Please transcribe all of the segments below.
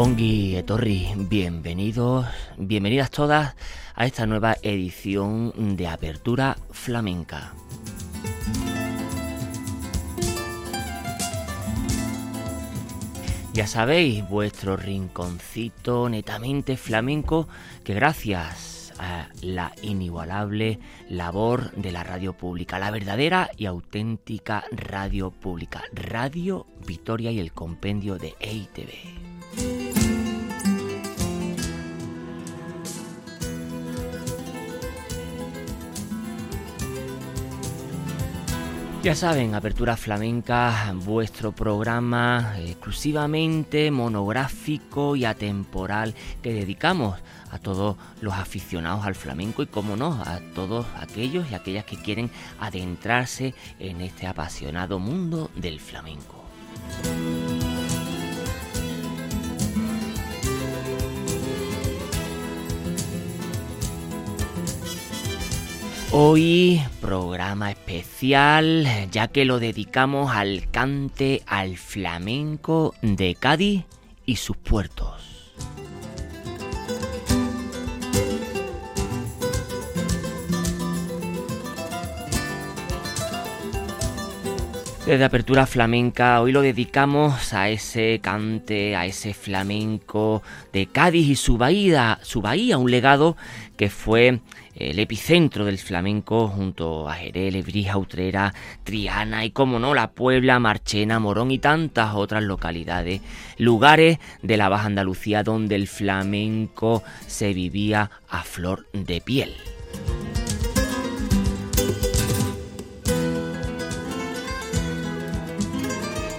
Ongi Etorri, bienvenidos, bienvenidas todas a esta nueva edición de Apertura Flamenca. Ya sabéis, vuestro rinconcito netamente flamenco que gracias a la inigualable labor de la radio pública, la verdadera y auténtica radio pública, Radio Vitoria y el compendio de EITV. Ya saben, Apertura Flamenca, vuestro programa exclusivamente monográfico y atemporal que dedicamos a todos los aficionados al flamenco y, como no, a todos aquellos y aquellas que quieren adentrarse en este apasionado mundo del flamenco. Hoy programa especial ya que lo dedicamos al cante al flamenco de Cádiz y sus puertos. Desde Apertura Flamenca hoy lo dedicamos a ese cante, a ese flamenco de Cádiz y su bahía, su bahía, un legado que fue el epicentro del flamenco junto a Jerez, Lebrija, Utrera, Triana y como no la Puebla, Marchena, Morón y tantas otras localidades, lugares de la Baja Andalucía donde el flamenco se vivía a flor de piel.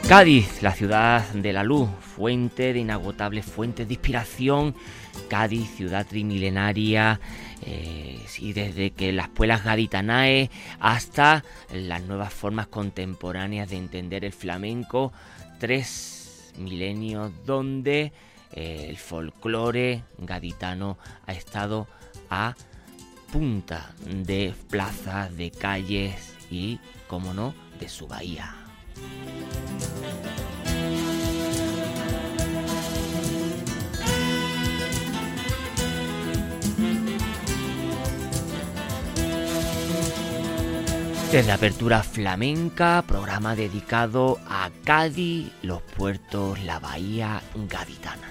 Cádiz, la ciudad de la luz, fuente de inagotables fuentes de inspiración. Cádiz, ciudad trimilenaria, eh, y desde que las puelas gaditanae hasta las nuevas formas contemporáneas de entender el flamenco, tres milenios donde eh, el folclore gaditano ha estado a punta de plazas, de calles y, como no, de su bahía. Desde Apertura Flamenca, programa dedicado a Cádiz, los puertos, la bahía gaditana.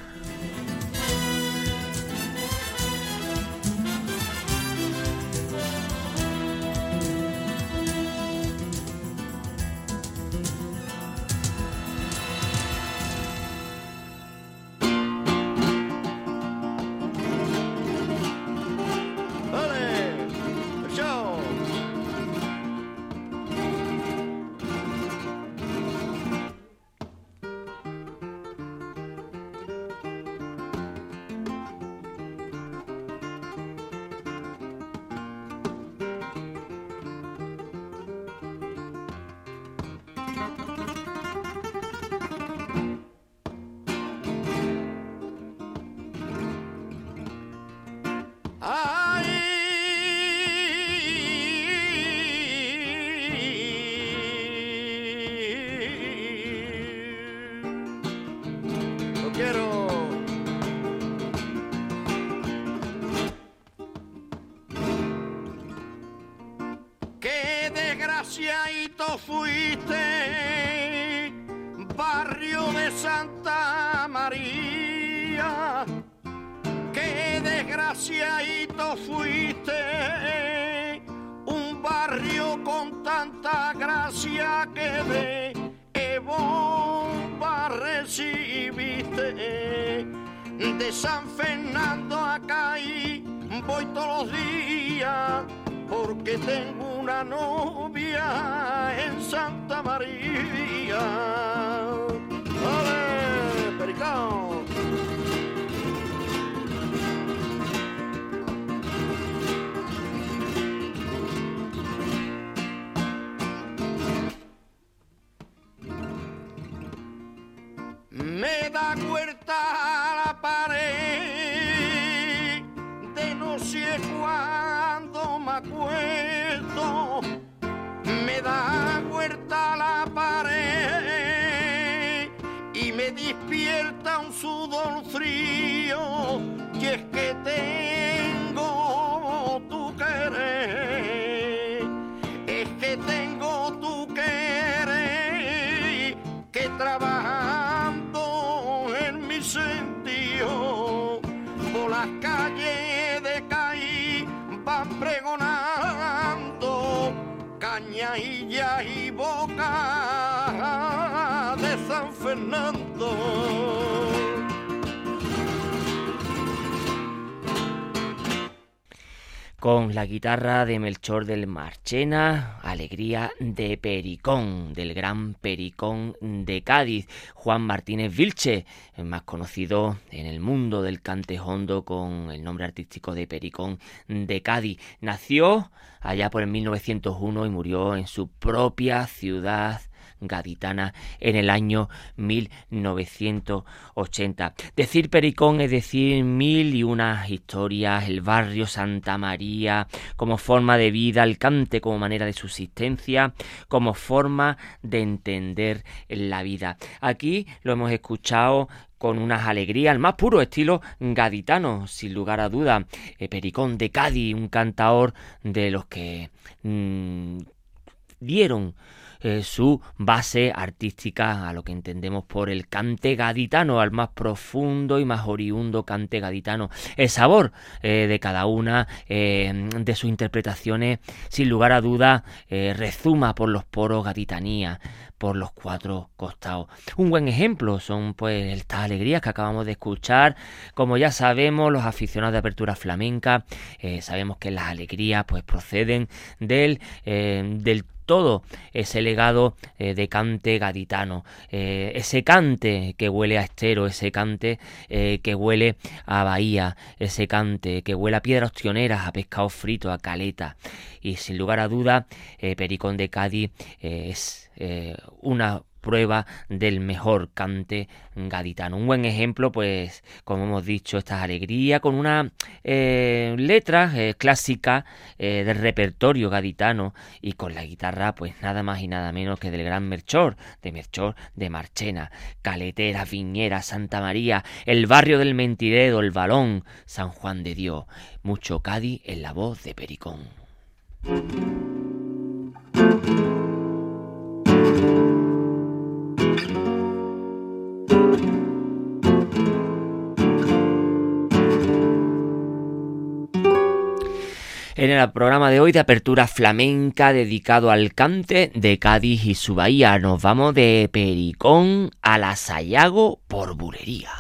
Sudor frío, que con la guitarra de Melchor del Marchena, Alegría de Pericón, del gran Pericón de Cádiz, Juan Martínez Vilche, más conocido en el mundo del cantejondo con el nombre artístico de Pericón de Cádiz. Nació allá por el 1901 y murió en su propia ciudad gaditana en el año 1980. Decir Pericón es decir mil y unas historias, el barrio Santa María como forma de vida, el cante como manera de subsistencia, como forma de entender la vida. Aquí lo hemos escuchado con unas alegrías, al más puro estilo gaditano, sin lugar a duda. Eh, Pericón de Cádiz, un cantaor de los que mm, dieron eh, su base artística a lo que entendemos por el cante gaditano, al más profundo y más oriundo cante gaditano. El sabor eh, de cada una eh, de sus interpretaciones, sin lugar a duda, rezuma por los poros gaditanía por los cuatro costados. Un buen ejemplo son pues estas alegrías que acabamos de escuchar. Como ya sabemos, los aficionados de apertura flamenca, sabemos que las alegrías pues proceden del, del todo ese legado eh, de cante gaditano, eh, ese cante que huele a estero, ese cante eh, que huele a bahía, ese cante que huele a piedras tioneras, a pescado frito, a caleta. Y sin lugar a duda, Pericón de Cádiz es una prueba del mejor cante gaditano. Un buen ejemplo, pues, como hemos dicho, esta alegría con una eh, letra eh, clásica eh, del repertorio gaditano y con la guitarra, pues nada más y nada menos que del gran Merchor, de Merchor de Marchena, Caletera, Viñera, Santa María, el barrio del Mentiredo, el Balón, San Juan de Dios, mucho Cádiz en la voz de Pericón. En el programa de hoy de apertura flamenca dedicado al cante de Cádiz y su bahía. Nos vamos de Pericón a la Sayago por bulería.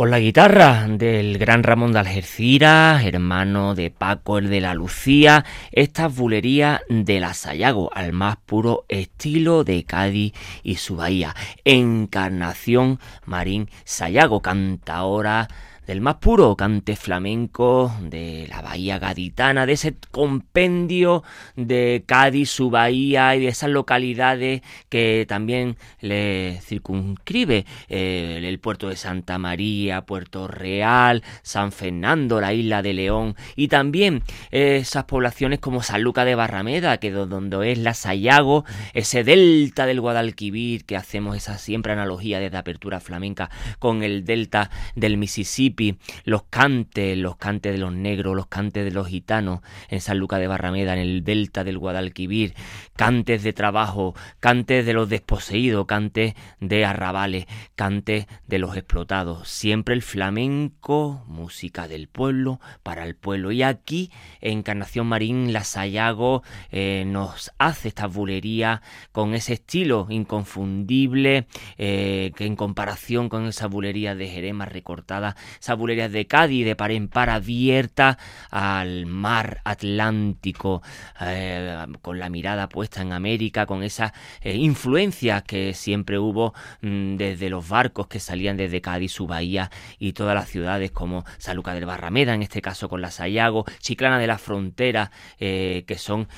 Con la guitarra del gran Ramón de Algeciras, hermano de Paco el de la Lucía, esta bulería de la Sayago, al más puro estilo de Cádiz y su bahía. Encarnación Marín Sayago, canta ahora del más puro cante flamenco de la bahía gaditana, de ese compendio de Cádiz, su bahía y de esas localidades que también le circunscribe eh, el puerto de Santa María, Puerto Real, San Fernando, la isla de León y también esas poblaciones como San Luca de Barrameda, que donde es la Sayago, ese delta del Guadalquivir, que hacemos esa siempre analogía desde apertura flamenca con el delta del Mississippi los cantes, los cantes de los negros, los cantes de los gitanos en San Luca de Barrameda, en el delta del Guadalquivir, cantes de trabajo, cantes de los desposeídos, cantes de arrabales, cantes de los explotados. Siempre el flamenco, música del pueblo, para el pueblo. Y aquí, en Encarnación Marín, la Sayago eh, nos hace esta bulería con ese estilo inconfundible, eh, que en comparación con esa bulería de Jerez más recortada, bulerías de Cádiz, de par en par abierta al mar Atlántico, eh, con la mirada puesta en América, con esas eh, influencias que siempre hubo mm, desde los barcos que salían desde Cádiz, su bahía y todas las ciudades como Saluca del Barrameda, en este caso con la Sayago, Chiclana de la Frontera, eh, que son,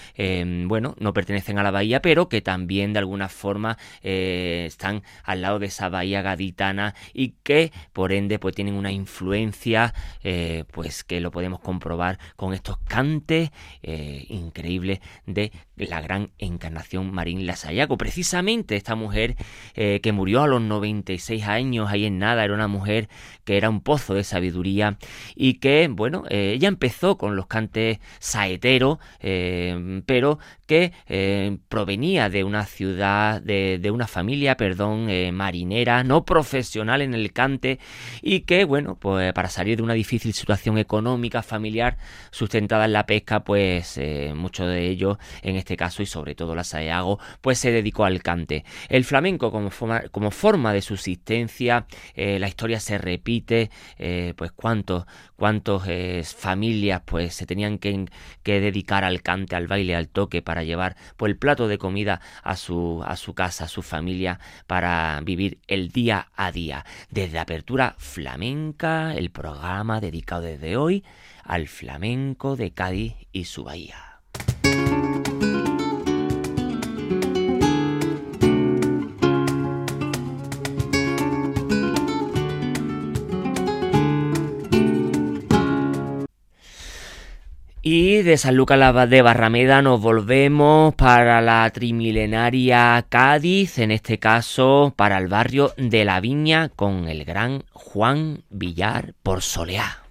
bueno, no pertenecen a la bahía, pero que también de alguna forma están al lado de esa bahía gaditana y que por ende pues tienen una influencia influencia, eh, pues que lo podemos comprobar con estos cantes eh, increíbles de la gran encarnación Marín Lasayago. Precisamente esta mujer eh, que murió a los 96 años, ahí en nada, era una mujer que era un pozo de sabiduría y que, bueno, ella empezó con los cantes saeteros, pero que provenía de una ciudad, de, de una familia, perdón, marinera, no profesional en el cante y que, bueno, pues para salir de una difícil situación económica, familiar, sustentada en la pesca, pues eh, mucho de ello, en este caso y sobre todo la Sayago, pues se dedicó al cante. El flamenco como forma, como forma de subsistencia, eh, la historia se repite, eh, pues cuántos, cuántos familias pues se tenían que, que, dedicar al cante, al baile, al toque para llevar pues el plato de comida a su, a su casa, a su familia, para vivir el día a día. Desde apertura flamenca, el programa dedicado desde hoy al flamenco de Cádiz y su bahía. Y de San Lucas de Barrameda nos volvemos para la trimilenaria Cádiz, en este caso para el barrio de la Viña con el gran Juan Villar por Soleá.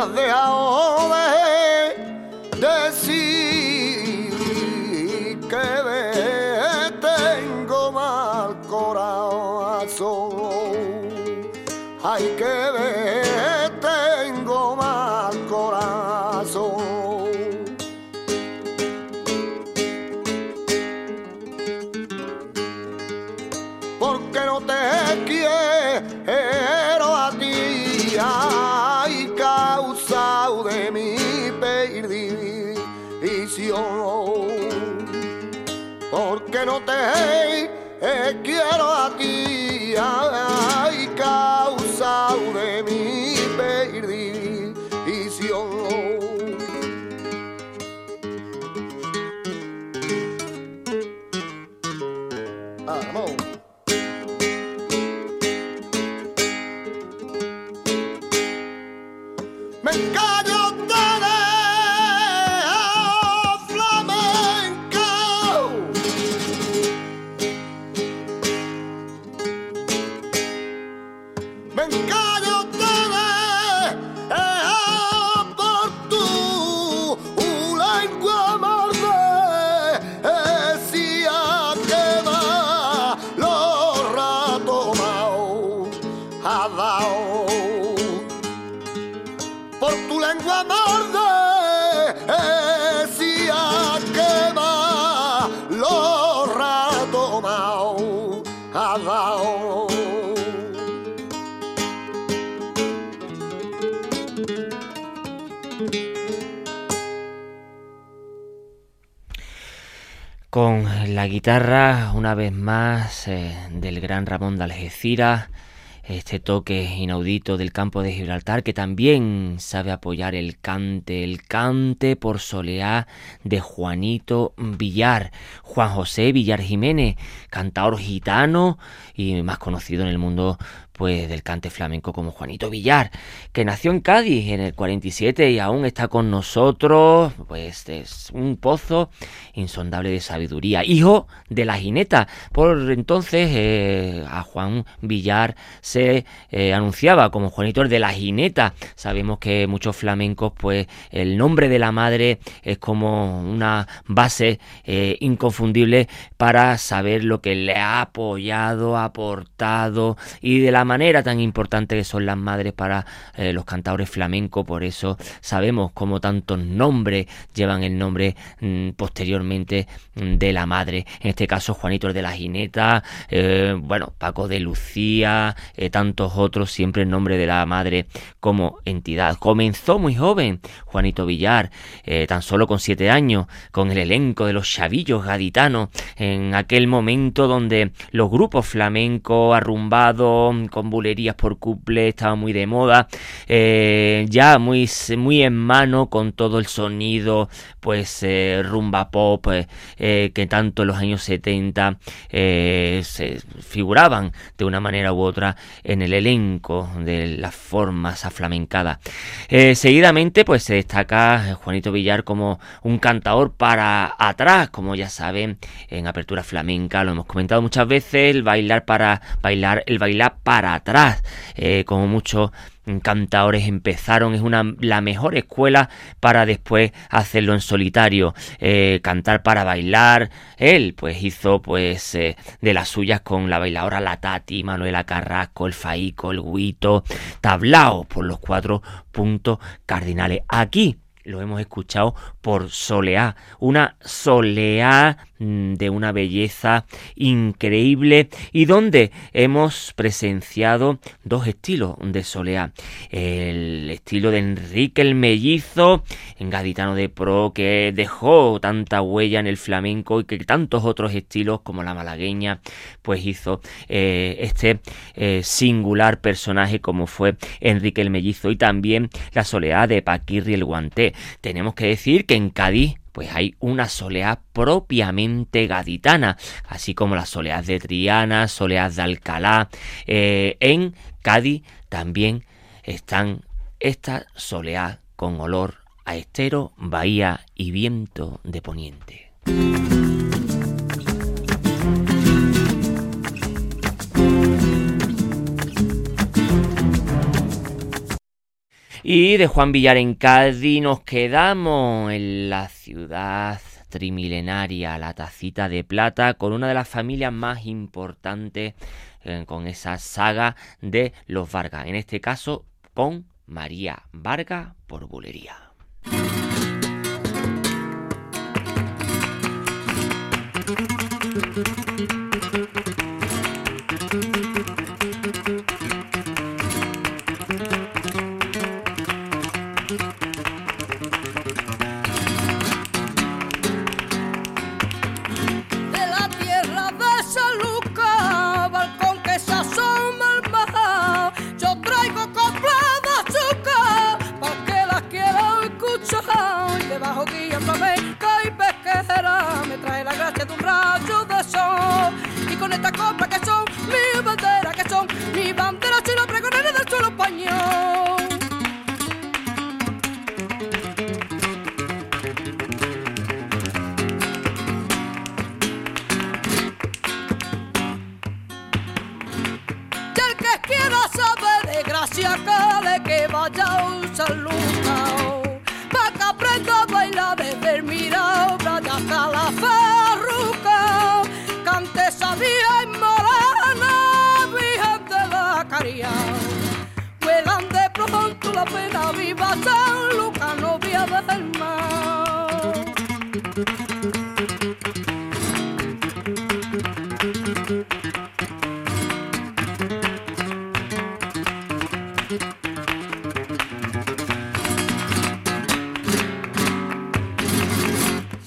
another all Con la guitarra, una vez más, eh, del gran Ramón de Algeciras, este toque inaudito del campo de Gibraltar, que también sabe apoyar el cante, el cante por soleá de Juanito Villar, Juan José Villar Jiménez, cantador gitano y más conocido en el mundo pues del cante flamenco como Juanito Villar, que nació en Cádiz en el 47 y aún está con nosotros, pues es un pozo insondable de sabiduría, hijo de la jineta. Por entonces eh, a Juan Villar se eh, anunciaba como Juanito de la jineta. Sabemos que muchos flamencos, pues el nombre de la madre es como una base eh, inconfundible para saber lo que le ha apoyado, aportado y de la manera tan importante que son las madres para eh, los cantadores flamencos, por eso sabemos cómo tantos nombres llevan el nombre mm, posteriormente mm, de la madre, en este caso Juanito de la Jineta, eh, bueno, Paco de Lucía, eh, tantos otros, siempre en nombre de la madre como entidad. Comenzó muy joven Juanito Villar, tan solo con siete años, con el elenco de los chavillos gaditanos, en aquel momento donde los grupos flamencos arrumbados, bulerías por couple estaba muy de moda, eh, ya muy, muy en mano con todo el sonido, pues eh, rumba pop, que tanto en los años 70 se figuraban de una manera u otra en el elenco de las formas aflamencadas. seguidamente, pues se destaca Juanito Villar como un cantador para atrás, como ya saben, en apertura flamenca, lo hemos comentado muchas veces, el bailar para bailar, el bailar para atrás, eh, como muchos cantadores empezaron, es una la mejor escuela para después hacerlo en solitario, eh, cantar para bailar. Él pues hizo pues eh, de las suyas con la bailadora La Tati, Manuela Carrasco, el Faico, el Guito, tablao por los cuatro puntos cardinales. Aquí lo hemos escuchado por Soleá, una Soleá de una belleza increíble y donde hemos presenciado dos estilos de Soleá. El estilo de Enrique el Mellizo, en gaditano de pro, que dejó tanta huella en el flamenco y que tantos otros estilos como la malagueña, pues hizo eh, este eh, singular personaje como fue Enrique el Mellizo y también la Soleá de Paquirri el Guanté. Tenemos que decir que en Cádiz pues hay una soleá propiamente gaditana, así como las soleás de Triana, soleás de Alcalá. Eh, en Cádiz también están estas soleás con olor a estero, bahía y viento de poniente. Y de Juan Villar en Cádiz nos quedamos en la ciudad trimilenaria, la tacita de plata, con una de las familias más importantes, eh, con esa saga de los Vargas. En este caso, con María Vargas por bulería.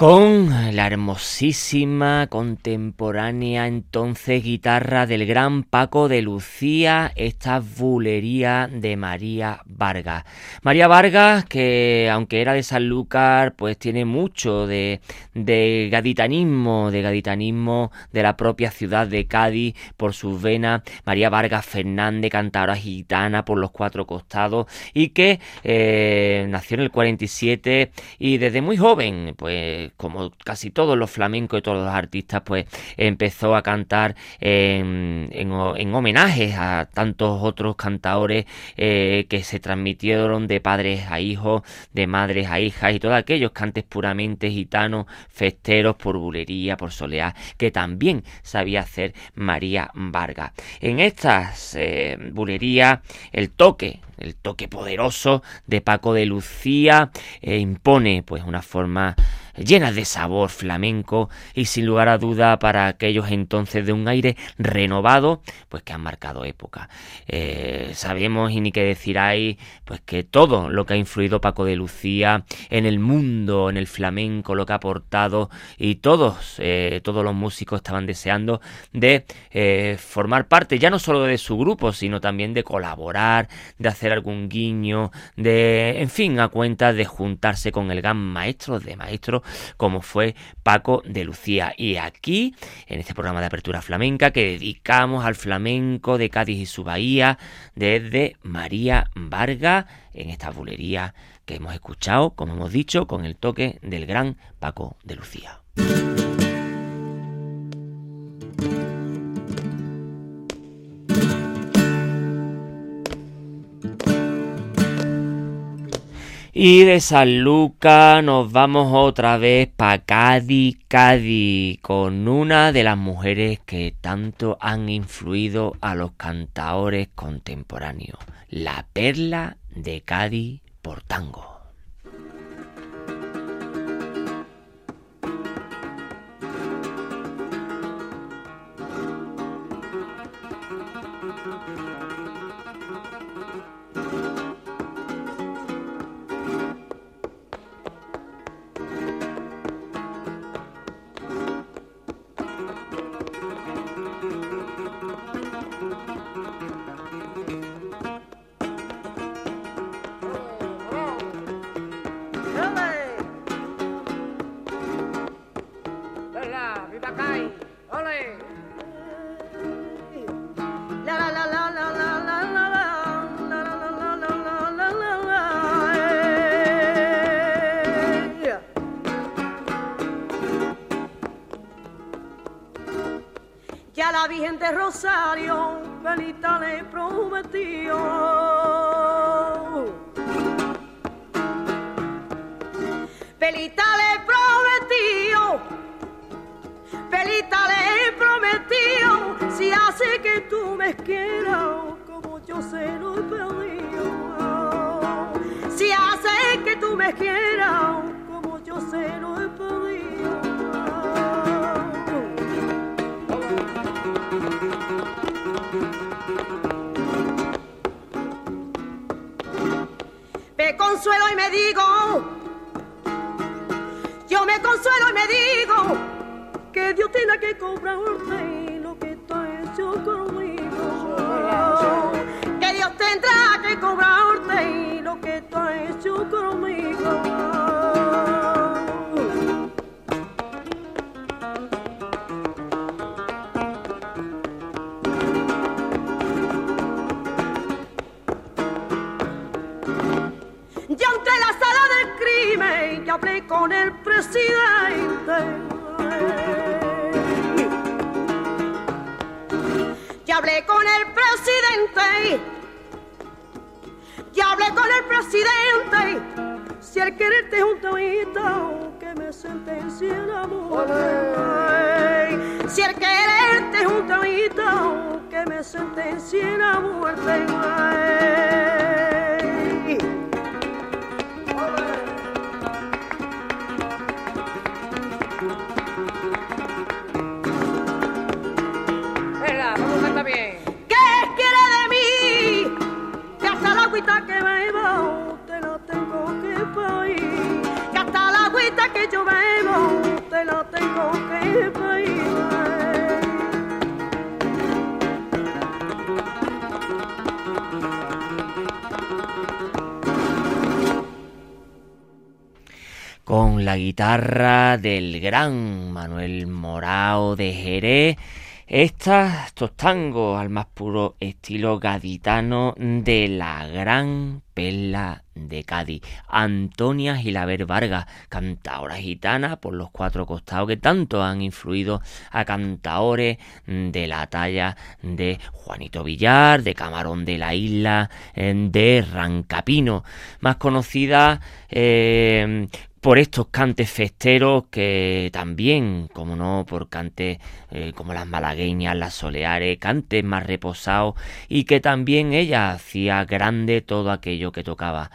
con la hermosísima contemporánea entonces guitarra del gran Paco de Lucía, esta bulería de María Vargas. María Vargas, que aunque era de Sanlúcar, pues tiene mucho de, gaditanismo, de gaditanismo de la propia ciudad de Cádiz por sus venas. María Vargas Fernández, cantadora gitana por los cuatro costados y que eh, nació en el 47 y desde muy joven, pues como casi todos los flamencos y todos los artistas, pues empezó a cantar en, en, homenajes a tantos otros cantadores eh, que se transmitieron de padres a hijos, de madres a hijas y todos aquellos cantes puramente gitanos, festeros por bulería, por soleá, que también sabía hacer María Vargas. En estas eh, bulerías, el toque, el toque poderoso de Paco de Lucía eh, impone pues una forma llena de sabor flamenco y sin lugar a duda para aquellos entonces de un aire renovado, pues que han marcado época. Eh, sabemos y ni que decir ahí, pues que todo lo que ha influido Paco de Lucía en el mundo, en el flamenco, lo que ha aportado y todos, eh, todos los músicos estaban deseando de eh, formar parte ya no solo de su grupo, sino también de colaborar, de hacer algún guiño, de, en fin, a cuenta de juntarse con el gran maestro de maestros como fue Paco de Lucía. Y aquí, en este programa de apertura flamenca que dedicamos al flamenco de Cádiz y su bahía, desde María Varga, en esta bulería que hemos escuchado, como hemos dicho, con el toque del gran Paco de Lucía. Y de San Lucas nos vamos otra vez para Cádiz, Cádiz, con una de las mujeres que tanto han influido a los cantaores contemporáneos, la perla de Cádiz por tango. Rosario, Belita le prometió. Belita le prometió, Belita le prometió, si hace que tú me quieras, como yo se lo he pedido. Si hace que tú me quieras, presidente. Ya hablé con el presidente. Ya hablé con el presidente. Si el quererte es un tomito, que me sentencia la muerte. Si el quererte es un tomito, que me sentencia la muerte. Que bebo, te lo tengo que pedir. Que hasta la agüita que yo bebo, con la guitarra del gran Manuel Morao de Jerez. Estos tangos al más puro estilo gaditano de la gran Pela de Cádiz. Antonia Gilaber Vargas, cantadora gitana por los cuatro costados que tanto han influido a cantaores de la talla de Juanito Villar, de Camarón de la Isla, de Rancapino, más conocida eh, por estos cantes festeros que también, como no, por cantes eh, como las malagueñas, las soleares, cantes más reposados y que también ella hacía grande todo aquello que tocaba.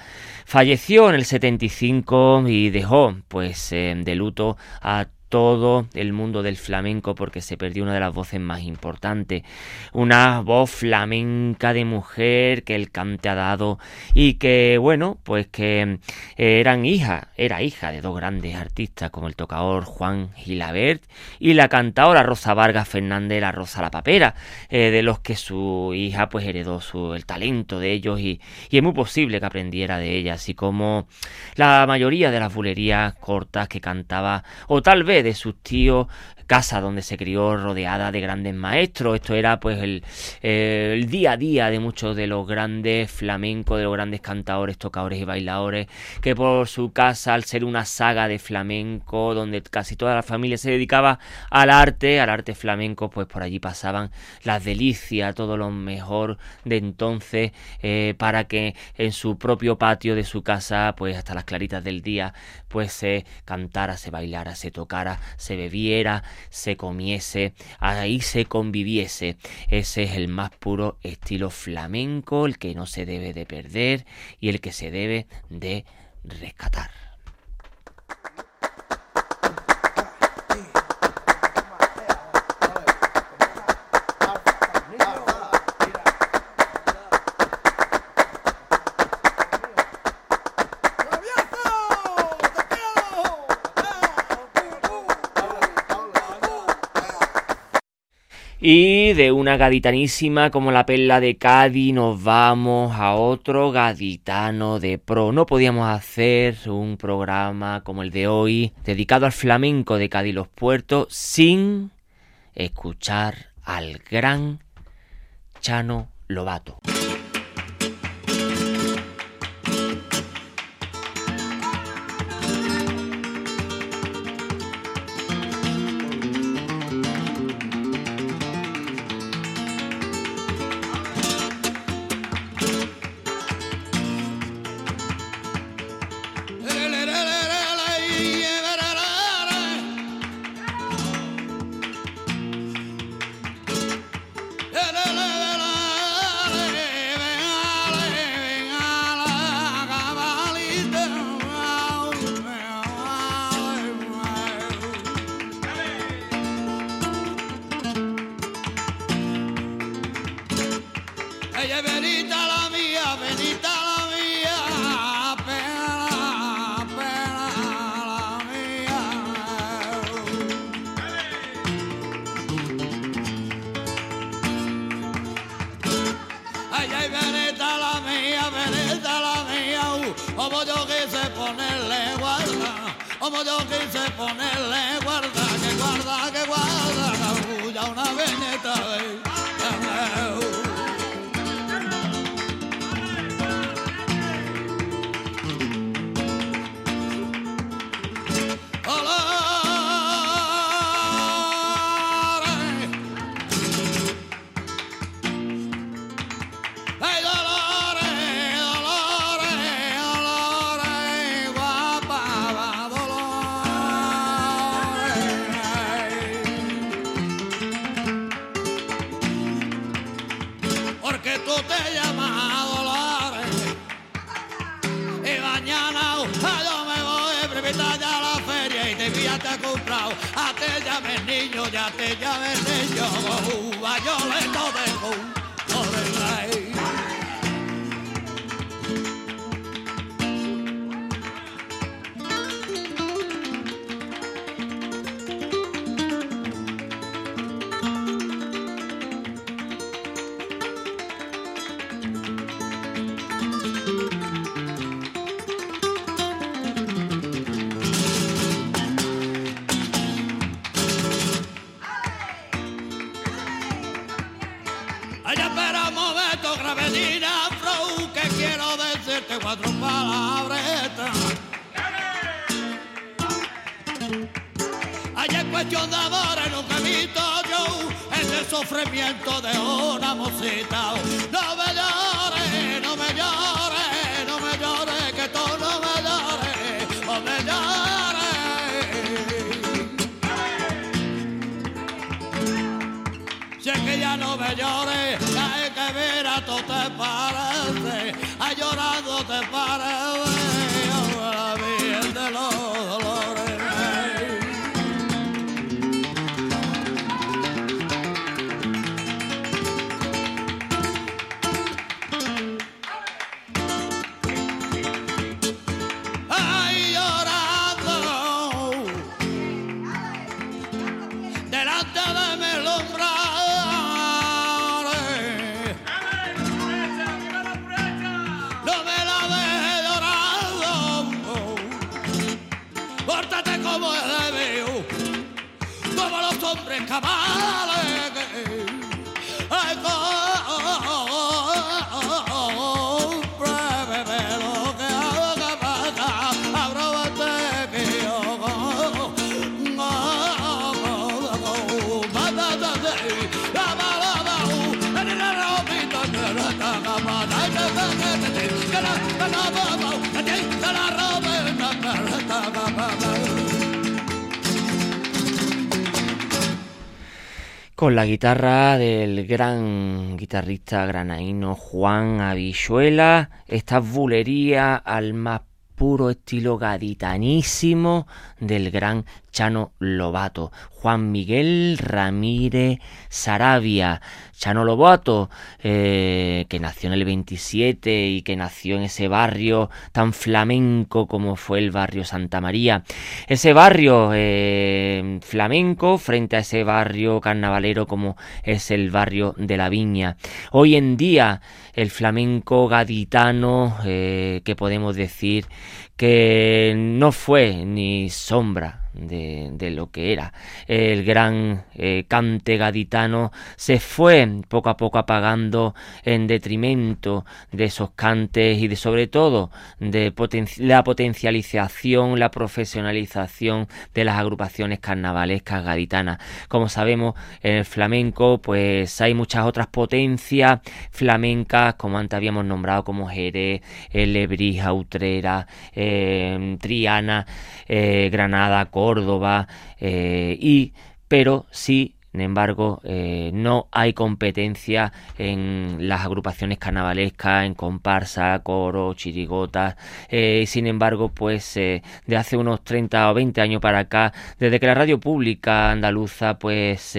Falleció en el 75 y dejó pues eh, de luto a todo el mundo del flamenco porque se perdió una de las voces más importantes, una voz flamenca de mujer que el cante ha dado y que bueno, pues que eh, eran hija, era hija de dos grandes artistas como el tocador Juan Gilabert y la cantadora Rosa Vargas Fernández la Rosa la Papera, eh, de los que su hija pues heredó su, el talento de ellos y, y es muy posible que aprendiera de ella, así como la mayoría de las bulerías cortas que cantaba o tal vez de sus tíos casa donde se crió rodeada de grandes maestros. Esto era pues el, día a día de muchos de los grandes flamencos, de los grandes cantadores, tocadores y bailadores, que por su casa, al ser una saga de flamenco, donde casi toda la familia se dedicaba al arte, al arte flamenco, pues por allí pasaban las delicias, todo lo mejor de entonces, eh, para que en su propio patio de su casa, pues hasta las claritas del día, se cantara, se bailara, se tocara, se bebiera, se comiese, ahí se conviviese. Ese es el más puro estilo flamenco, el que no se debe de perder y el que se debe de rescatar. Y de una gaditanísima como la perla de Cádiz nos vamos a otro gaditano de pro. No podíamos hacer un programa como el de hoy dedicado al flamenco de Cádiz los puertos sin escuchar al gran Chano Lobato. 好来 Con la guitarra del gran guitarrista granaíno Juan Avishuela, esta bulería al más puro estilo gaditanísimo del gran Chano Lobato, Juan Miguel Ramírez Sarabia, Chano Lobato, eh, que nació en el 27 y que nació en ese barrio tan flamenco como fue el barrio Santa María. Ese barrio eh, flamenco frente a ese barrio carnavalero como es el barrio de la Viña. Hoy en día el flamenco gaditano, eh, que podemos decir que no fue ni sombra de, lo que era. El gran eh, cante gaditano se fue poco a poco apagando en detrimento de esos cantes y de sobre todo de la potencialización, la profesionalización de las agrupaciones carnavalescas gaditanas. Como sabemos, en el flamenco pues hay muchas otras potencias flamencas, como antes habíamos nombrado, como Jerez, Lebrija, Utrera, eh, Triana, eh, Granada, eh, y pero sí sin embargo, eh, no hay competencia en las agrupaciones carnavalescas, en comparsa, coro, chirigotas. Eh, sin embargo, pues de hace unos 30 o 20 años para acá, desde que la radio pública andaluza pues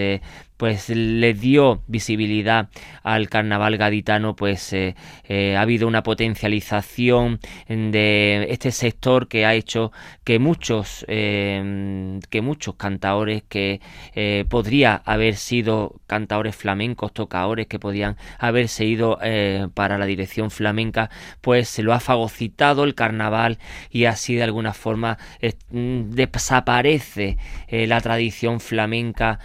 pues le dio visibilidad al carnaval gaditano, pues eh, eh, ha habido una potencialización de este sector que ha hecho que muchos eh, que muchos cantaores que podría haber sido cantaores flamencos, tocadores que podían haberse ido para la dirección flamenca, pues se lo ha fagocitado el carnaval y así de alguna forma desaparece la tradición flamenca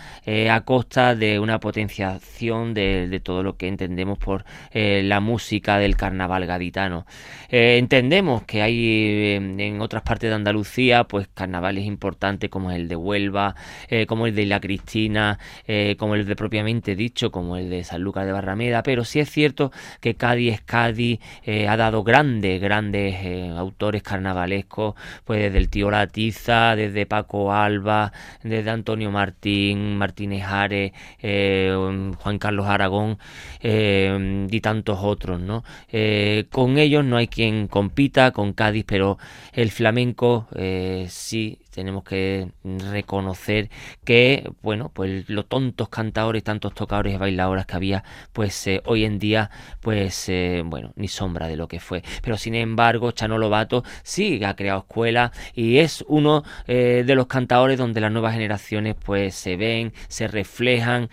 a costa de una potenciación de, todo lo que entendemos por eh, la música del carnaval gaditano. Eh, entendemos que hay eh, en otras partes de Andalucía pues carnavales importantes como el de Huelva, como el de La Cristina, como el de propiamente dicho, como el de San Lucas de Barrameda, pero sí es cierto que Cádiz Cádiz, ha dado grandes, grandes autores carnavalescos, pues desde el tío Latiza, desde Paco Alba, desde Antonio Martín, Martínez Ares, eh, Juan Carlos Aragón eh, y tantos otros, ¿no? Eh, con ellos no hay quien compita con Cádiz, pero el flamenco sí tenemos que reconocer que, bueno, pues los tontos cantadores, tantos tocadores y bailadoras que había, pues eh, hoy en día, pues, eh, bueno, ni sombra de lo que fue. Pero sin embargo, Chano Lobato sí ha creado escuela y es uno eh, de los cantadores donde las nuevas generaciones, pues, se ven, se reflejan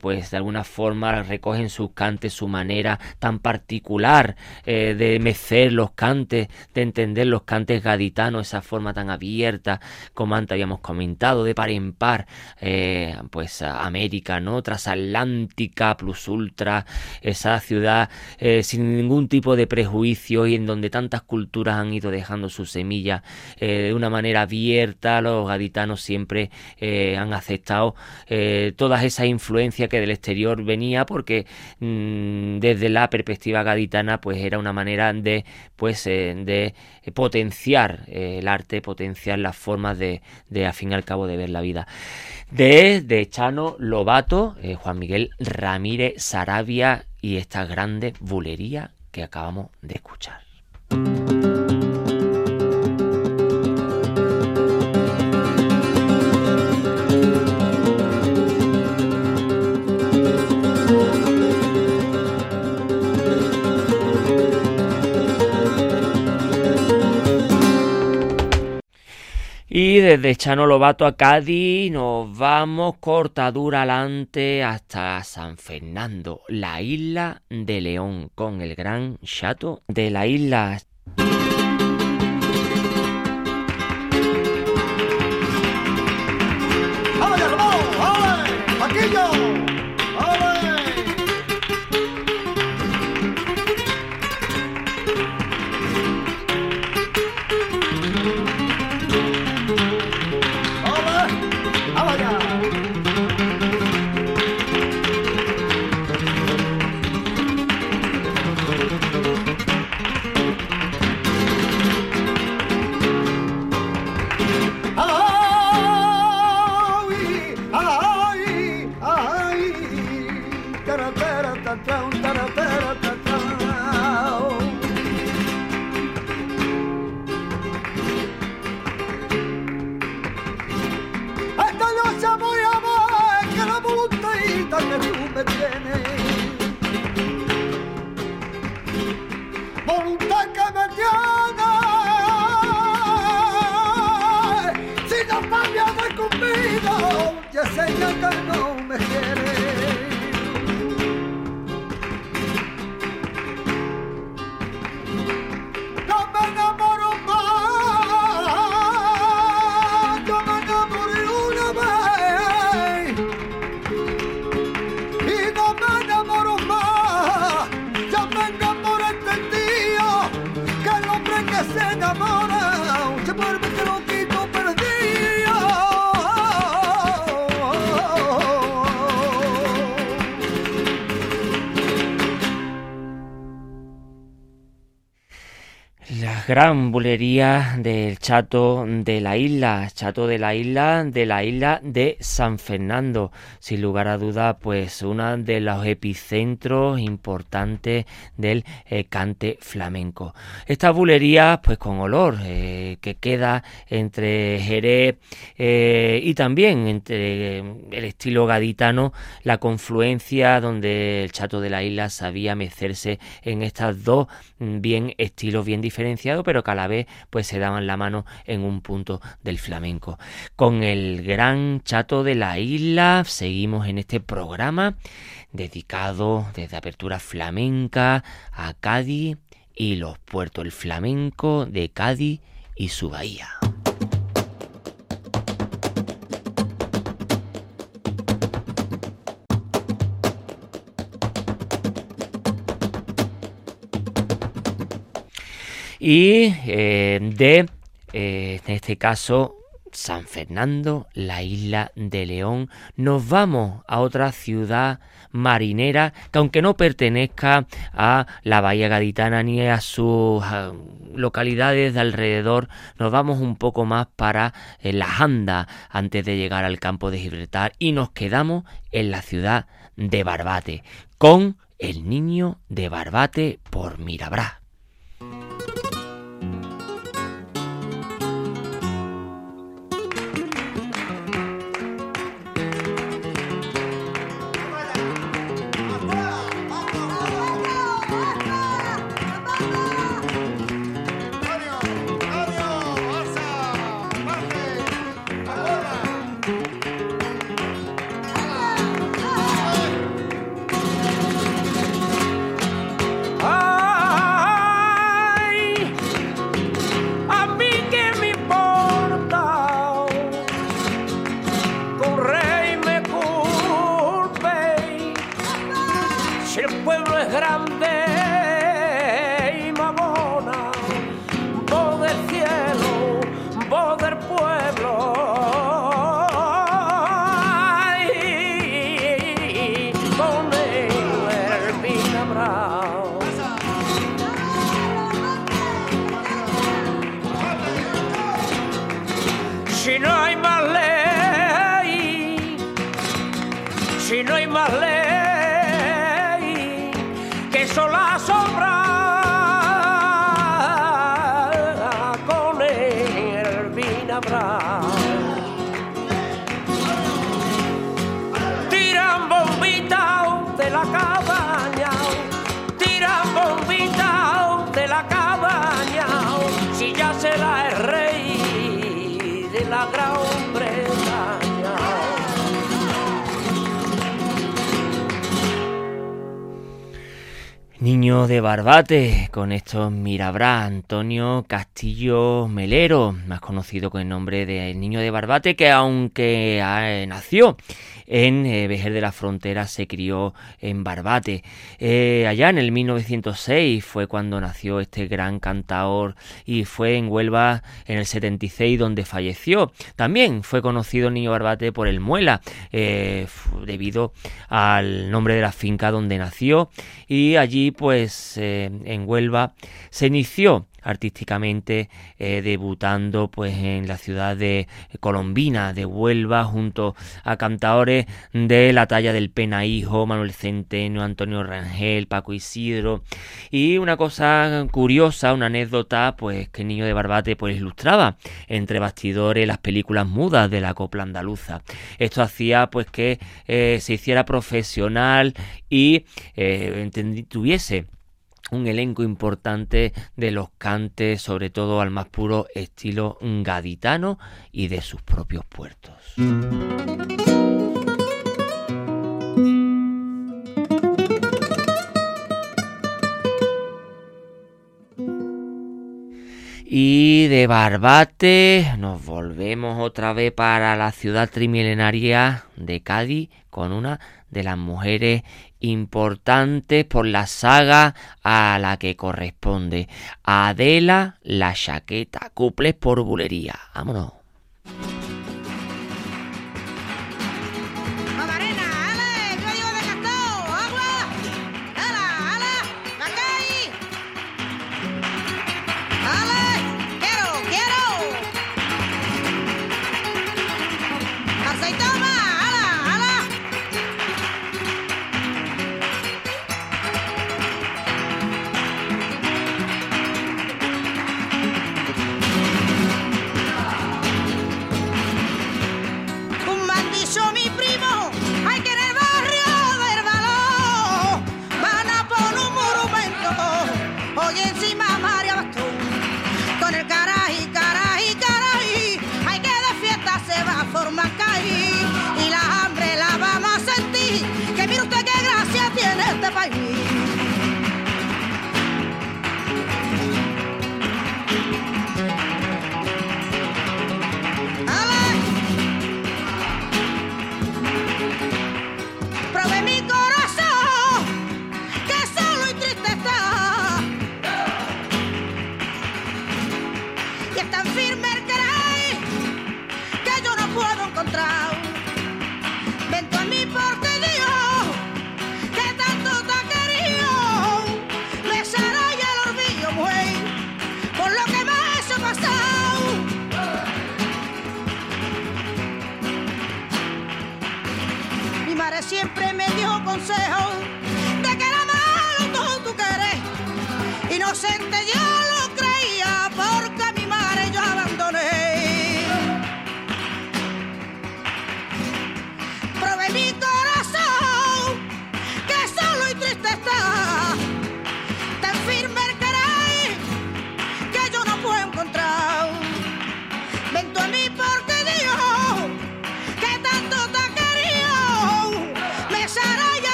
pues de alguna forma recogen sus cantes, su manera tan particular de mecer los cantes, de entender los cantes gaditanos, esa forma tan abierta, como antes habíamos comentado, de par en par, eh, pues América, ¿no? Transatlántica, plus ultra, esa ciudad sin ningún tipo de prejuicio y en donde tantas culturas han ido dejando sus semillas de una manera abierta, los gaditanos siempre han aceptado todas esas influencias que del exterior venía porque mm, desde la perspectiva gaditana pues era una manera de pues eh, de potenciar eh, el arte potenciar las formas de, de a fin y al cabo de ver la vida. De, de Chano Lobato eh, Juan Miguel Ramírez Sarabia y esta grande bulería que acabamos de escuchar Y desde Chano Lobato a Cádiz nos vamos cortadura adelante hasta San Fernando, la isla de León, con el gran chato de la isla. Gran bulería del chato de la isla, chato de la isla, de la isla de San Fernando. Sin lugar a duda, pues uno de los epicentros importantes del eh, cante flamenco. Esta bulería, pues con olor, eh, que queda entre Jerez eh, y también entre el estilo gaditano, la confluencia donde el chato de la isla sabía mecerse en estas dos mm, bien estilos bien diferenciados pero que a la vez pues se daban la mano en un punto del flamenco. Con el gran chato de la isla seguimos en este programa dedicado desde apertura flamenca a Cádiz y los puertos, el flamenco de Cádiz y su bahía. Y eh, de, eh, en este caso, San Fernando, la isla de León, nos vamos a otra ciudad marinera que aunque no pertenezca a la Bahía Gaditana ni a sus localidades de alrededor, nos vamos un poco más para eh, la Janda antes de llegar al campo de Gibraltar y nos quedamos en la ciudad de Barbate con el niño de Barbate por Mirabrá. Niño de Barbate, con estos Mirabrá, Antonio Castillo Melero, más conocido con el nombre de Niño de Barbate, que aunque ah, nació en eh, Vejer de la Frontera, se crió en Barbate. Eh, allá en el 1906 fue cuando nació este gran cantaor y fue en Huelva en el 76 donde falleció. También fue conocido Niño Barbate por el Muela, eh, debido al nombre de la finca donde nació y allí pues eh, en Huelva se inició artísticamente eh, debutando pues en la ciudad de Colombina de Huelva junto a cantadores de la talla del Penahijo, Manuel Centeno, Antonio Rangel, Paco Isidro y una cosa curiosa, una anécdota pues que el niño de Barbate pues ilustraba entre bastidores las películas mudas de la copla andaluza. Esto hacía pues que eh, se hiciera profesional y eh, tuviese un elenco importante de los cantes, sobre todo al más puro estilo gaditano y de sus propios puertos. Y de Barbate nos volvemos otra vez para la ciudad trimilenaria de Cádiz con una de las mujeres importantes por la saga a la que corresponde. Adela la chaqueta, cuples por bulería. Vámonos.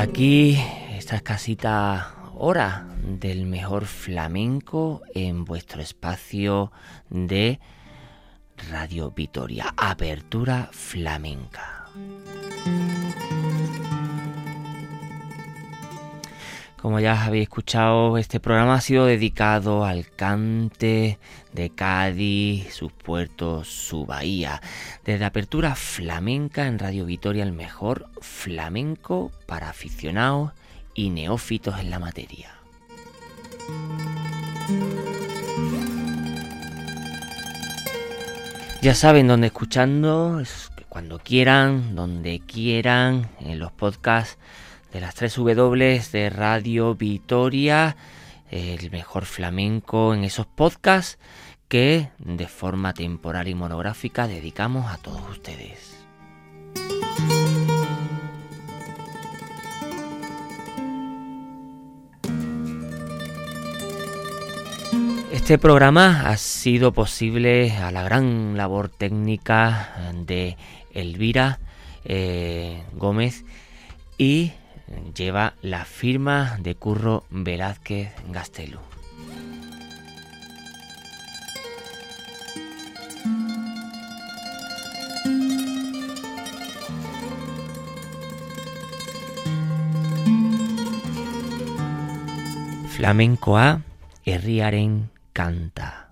Aquí esta escasita hora del mejor flamenco en vuestro espacio de Radio Vitoria, Apertura Flamenca. Como ya habéis escuchado, este programa ha sido dedicado al cante de Cádiz, sus puertos, su bahía. Desde Apertura Flamenca en Radio Vitoria, el mejor flamenco para aficionados y neófitos en la materia. Ya saben dónde escuchando, cuando quieran, donde quieran, en los podcasts de las tres W de Radio Vitoria, el mejor flamenco en esos podcasts que de forma temporal y monográfica dedicamos a todos ustedes. Este programa ha sido posible a la gran labor técnica de Elvira eh, Gómez y lleva la firma de Curro Velázquez Gastelu. Flamencoa herriaren kanta.